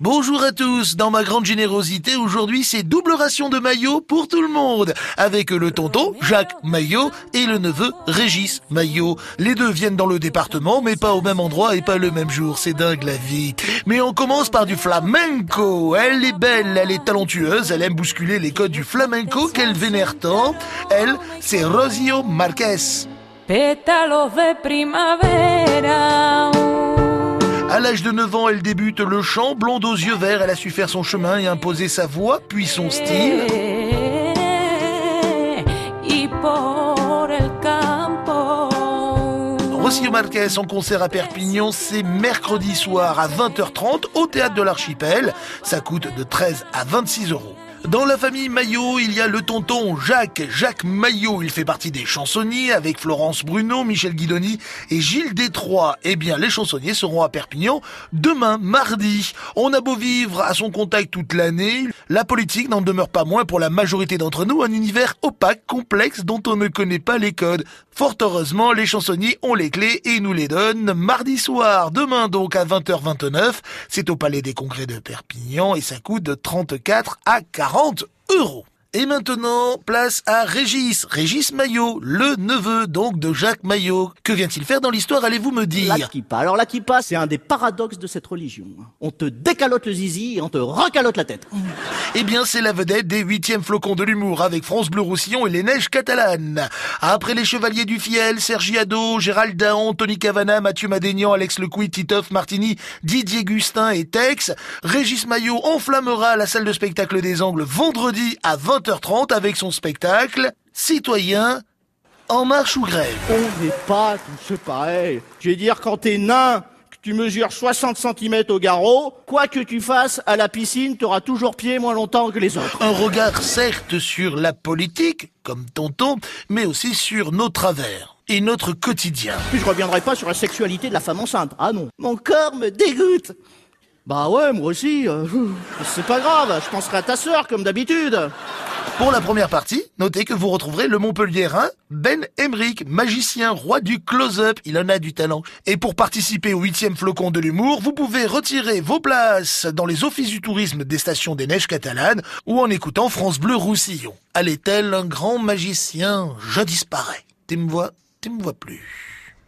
Bonjour à tous, dans ma grande générosité, aujourd'hui c'est double ration de maillot pour tout le monde, avec le tonton Jacques Maillot et le neveu Régis Maillot. Les deux viennent dans le département, mais pas au même endroit et pas le même jour, c'est dingue la vie. Mais on commence par du flamenco. Elle est belle, elle est talentueuse, elle aime bousculer les codes du flamenco qu'elle vénère tant. Elle, c'est Rosio Marquez. À l'âge de 9 ans, elle débute le chant. Blonde aux yeux verts, elle a su faire son chemin et imposer sa voix, puis son style. Rocio Marquez en concert à Perpignan, c'est mercredi soir à 20h30 au théâtre de l'Archipel. Ça coûte de 13 à 26 euros. Dans la famille Maillot, il y a le tonton Jacques, Jacques Maillot. Il fait partie des chansonniers avec Florence Bruno, Michel Guidoni et Gilles Détroit. Eh bien, les chansonniers seront à Perpignan demain, mardi. On a beau vivre à son contact toute l'année, la politique n'en demeure pas moins pour la majorité d'entre nous un univers opaque, complexe, dont on ne connaît pas les codes. Fort heureusement, les chansonniers ont les clés et nous les donnent mardi soir. Demain donc à 20h29, c'est au Palais des Congrès de Perpignan et ça coûte de 34 à 40 euros. Et maintenant, place à Régis, Régis Maillot, le neveu donc de Jacques Maillot. Que vient-il faire dans l'histoire, allez-vous me dire kippa. Alors la kippa, c'est un des paradoxes de cette religion. On te décalote le zizi et on te recalote la tête. Eh bien, c'est la vedette des huitièmes flocons de l'humour avec France Bleu Roussillon et les neiges catalanes. Après les Chevaliers du Fiel, Sergi Ado, Gérald Daon, Tony Cavana, Mathieu Madénian, Alex Lecoui, Titoff Martini, Didier Gustin et Tex, Régis Maillot enflammera la salle de spectacle des Angles vendredi à 20h30 avec son spectacle Citoyen en marche ou grève. On n'est pas tous pareil. Je vais dire, quand t'es nain, tu mesures 60 cm au garrot, quoi que tu fasses, à la piscine, t'auras toujours pied moins longtemps que les autres. Un regard certes sur la politique, comme tonton, mais aussi sur nos travers et notre quotidien. Puis je reviendrai pas sur la sexualité de la femme enceinte. Ah non. Mon corps me dégoûte. Bah ouais, moi aussi. euh, c'est pas grave, je penserai à ta sœur comme d'habitude. Pour la première partie, notez que vous retrouverez le Montpelliérain Ben Emric, magicien, roi du close-up, il en a du talent. Et pour participer au huitième flocon de l'humour, vous pouvez retirer vos places dans les offices du tourisme des stations des neiges catalanes ou en écoutant France Bleu Roussillon. Allez tel un grand magicien, je disparais. Tu me vois, tu me vois plus.